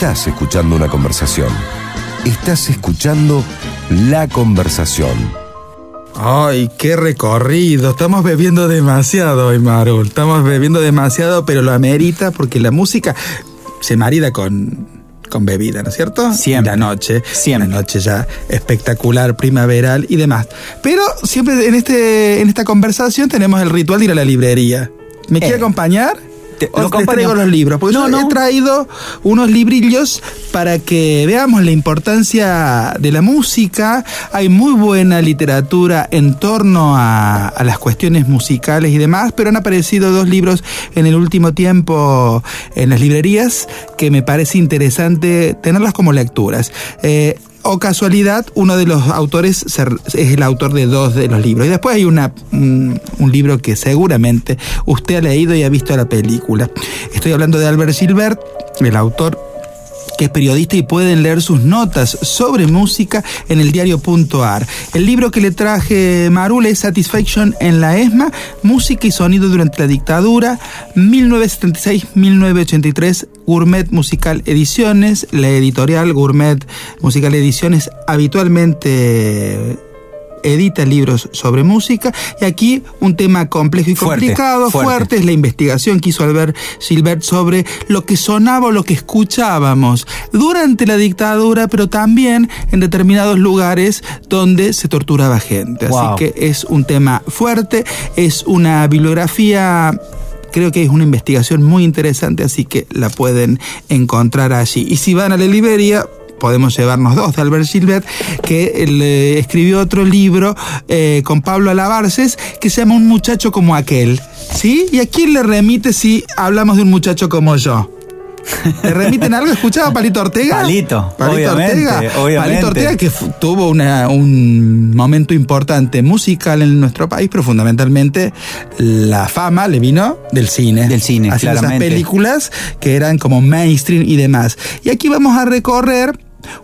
Estás escuchando una conversación. Estás escuchando la conversación. Ay, qué recorrido. Estamos bebiendo demasiado hoy, Marul. Estamos bebiendo demasiado, pero lo amerita porque la música se marida con, con bebida, ¿no es cierto? Siempre. La noche. Siempre. La noche ya espectacular, primaveral y demás. Pero siempre en, este, en esta conversación tenemos el ritual de ir a la librería. ¿Me quiere Eh. acompañar? Te- ¿O lo les acompaño. traigo los libros? Porque No, yo no. he traído unos librillos para que veamos la importancia de la música. Hay muy buena literatura en torno a, a las cuestiones musicales y demás, pero han aparecido dos libros en el último tiempo en las librerías que me parece interesante tenerlas como lecturas. Eh, o casualidad, uno de los autores es el autor de dos de los libros. Y después hay una, un, un libro que seguramente usted ha leído y ha visto la película. Estoy hablando de Albert Gilbert, el autor que es periodista y pueden leer sus notas sobre música en el diario.ar. El libro que le traje Marul es Satisfaction en la ESMA, Música y Sonido durante la Dictadura, 1976-1983, Gourmet Musical Ediciones, la editorial Gourmet Musical Ediciones habitualmente edita libros sobre música y aquí un tema complejo y complicado, fuerte. fuerte, es la investigación que hizo Albert Gilbert sobre lo que sonaba o lo que escuchábamos durante la dictadura, pero también en determinados lugares donde se torturaba gente. Wow. Así que es un tema fuerte, es una bibliografía Creo que es una investigación muy interesante, así que la pueden encontrar allí. Y si van a la librería, podemos llevarnos dos de Albert Gilbert, que le escribió otro libro eh, con Pablo Alabarces, que se llama Un muchacho como aquel. ¿Sí? ¿Y a quién le remite si hablamos de un muchacho como yo? ¿Le remiten algo? ¿Escuchaba Palito Ortega? Palito, Palito obviamente, Ortega. obviamente. Palito Ortega que tuvo una- un momento importante musical en nuestro país, pero fundamentalmente la fama le vino del cine. Del cine, Haciendo esas películas que eran como mainstream y demás. Y aquí vamos a recorrer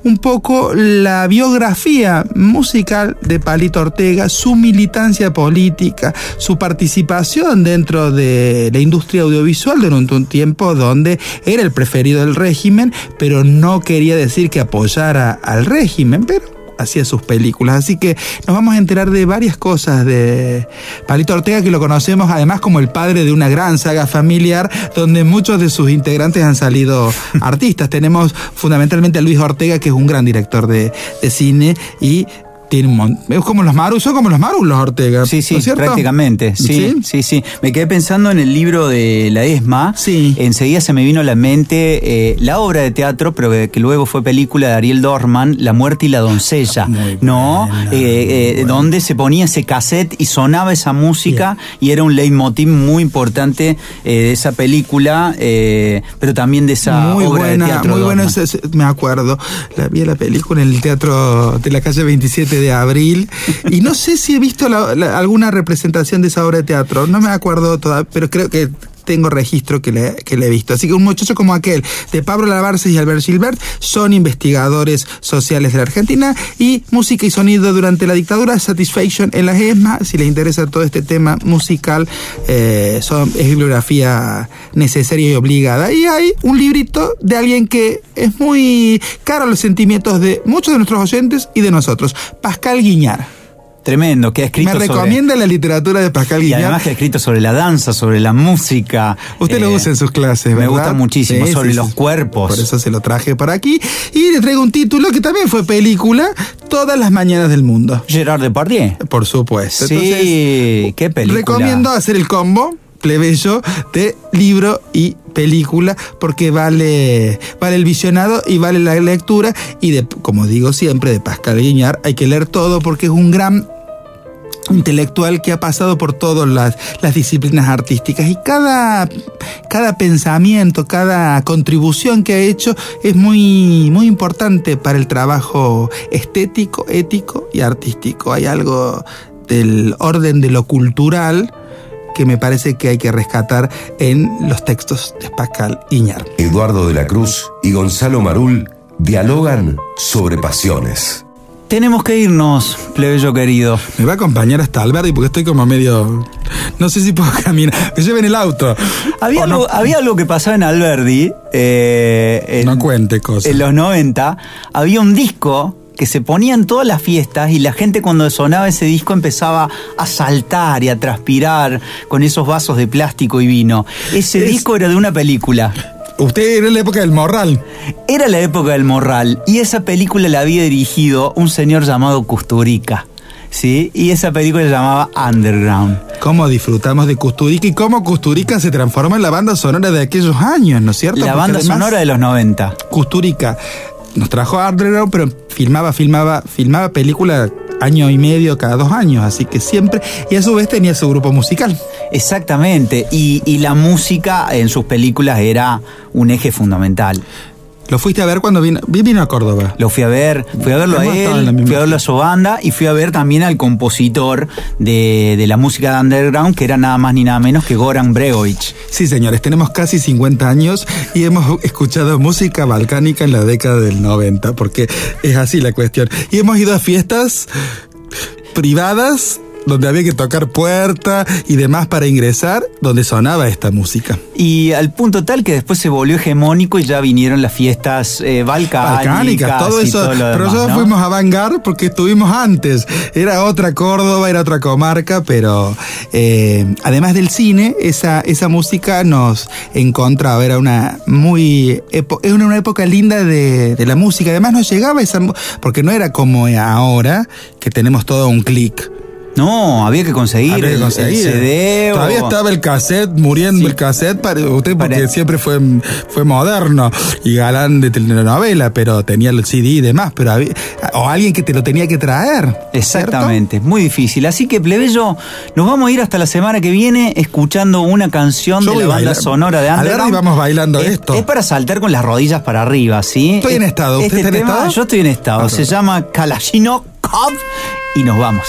un poco la biografía musical de Palito Ortega, su militancia política, su participación dentro de la industria audiovisual durante un tiempo donde era el preferido del régimen, pero no quería decir que apoyara al régimen, pero hacía sus películas. Así que nos vamos a enterar de varias cosas de Palito Ortega, que lo conocemos además como el padre de una gran saga familiar, donde muchos de sus integrantes han salido artistas. Tenemos fundamentalmente a Luis Ortega, que es un gran director de, de cine y tiene un mon- es como los Marus, son como los Marus los Ortega. Sí, sí, prácticamente. Sí, sí, sí, Me quedé pensando en el libro de la ESMA. Sí. Enseguida se me vino a la mente eh, la obra de teatro, pero que, que luego fue película de Ariel Dorman, La muerte y la doncella. Muy ¿No? buena, Eh, eh. Donde se ponía ese cassette y sonaba esa música y era un leitmotiv muy importante de esa película, pero también de esa muy obra buena, de teatro. muy buena, me acuerdo. La vi la película en el teatro de la calle 27 de abril. Y no sé si he visto la- la- alguna representación de esa obra de teatro. No me acuerdo todavía, pero creo que tengo registro que le, que le he visto. Así que un muchacho como aquel, de Pablo Lavarces y Albert Gilbert, son investigadores sociales de la Argentina y música y sonido durante la dictadura, Satisfaction en la ESMA. Si les interesa todo este tema musical, eh, son, es bibliografía necesaria y obligada. Y hay un librito de alguien que es muy caro a los sentimientos de muchos de nuestros oyentes y de nosotros, Pascal Guiñar. Tremendo, que ha escrito Me sobre- recomienda la literatura de Pascal Y Guiñar. además que ha escrito sobre la danza, sobre la música. Usted lo Eh, usa en sus clases, Me ¿verdad? gusta muchísimo, Sí, sobre sí, los sí. cuerpos. Por eso se lo traje por aquí. Y le traigo un título que también fue película, Todas las mañanas del mundo. Gerard Depardieu. Por supuesto. Sí, qué película. Recomiendo hacer el combo plebeyo de libro y película porque vale vale el visionado y vale la lectura y de como digo siempre de Pascal Guiñar hay que leer todo porque es un gran intelectual que ha pasado por todas las, las disciplinas artísticas y cada, cada pensamiento, cada contribución que ha hecho es muy, muy importante para el trabajo estético, ético y artístico. Hay algo del orden de lo cultural que me parece que hay que rescatar en los textos de Pascal Iñar. Eduardo de la Cruz y Gonzalo Marul dialogan sobre pasiones. Tenemos que irnos, plebeyo querido. Me va a acompañar hasta Alberti porque estoy como medio... No sé si puedo caminar. Me lleven el auto. Había, no- algo, había algo que pasaba en Alberdi. eh, en, No cuente cosas. En los 90 había un disco que se ponía en todas las fiestas y la gente cuando sonaba ese disco empezaba a saltar y a transpirar con esos vasos de plástico y vino. Ese Es- disco era de una película. Usted era en la época del morral. Era la época del Morral y esa película la había dirigido un señor llamado Custurica. ¿Sí? Y esa película se llamaba Underground. Cómo disfrutamos de Custurica y cómo Custurica se transforma en la banda sonora de aquellos años, ¿no es cierto? La Porque banda sonora de los 90. Custurica nos trajo a Underground, pero filmaba, filmaba, filmaba película año y medio cada dos años, así que siempre, y a su vez tenía su grupo musical. Exactamente. Y, y la música en sus películas era un eje fundamental. Lo fuiste a ver cuando vino, vi- vino a Córdoba. Lo fui a ver, fui a verlo a él, fui a verlo a su banda y fui a ver también al compositor de, de la música de underground, que era nada más ni nada menos que Goran Bregovic. Sí, señores, tenemos casi 50 años y hemos escuchado música balcánica en la década del 90, porque es así la cuestión. Y hemos ido a fiestas privadas donde había que tocar puerta y demás para ingresar, donde sonaba esta música. Y al punto tal que después se volvió hegemónico y ya vinieron las fiestas eh, balcánicas, Balcánicas, todo eso. todo pero demás, nosotros ¿no? fuimos a Vanguard porque estuvimos antes. Era otra Córdoba, era otra comarca, pero eh, además del cine, esa, esa música nos encontraba. Era una muy. Es una, época linda de, de la música. Además, nos llegaba esa. Porque no era como ahora, que tenemos todo un clic. No, había que conseguir, Había que conseguir. el CD. o- Todavía estaba el cassette, muriendo Sí. el cassette para usted porque Para- siempre fue, fue moderno y galán de telenovela, pero tenía el CD y demás, pero había- o alguien que te lo tenía que traer. Exactamente, muy difícil. Así que, plebeyo, nos vamos a ir hasta la semana que viene escuchando una canción Yo de la banda sonora de Underground. y vamos bailando es, esto. Es para saltar con las rodillas para arriba, ¿sí? Estoy en Es- estado. ¿Usted Este está en estado? Yo estoy en estado. Ah, Se llama Kalashnikov y nos vamos.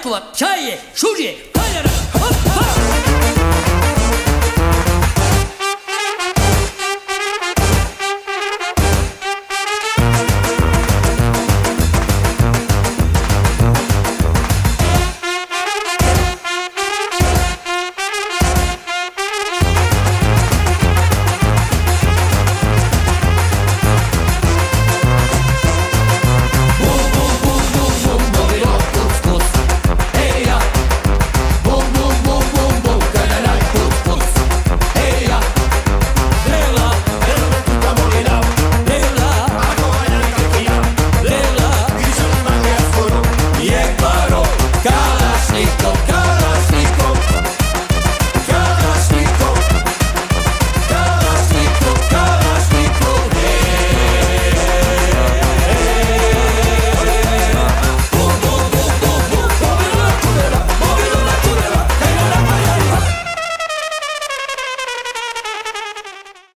来客はキャイエ、シュリエ、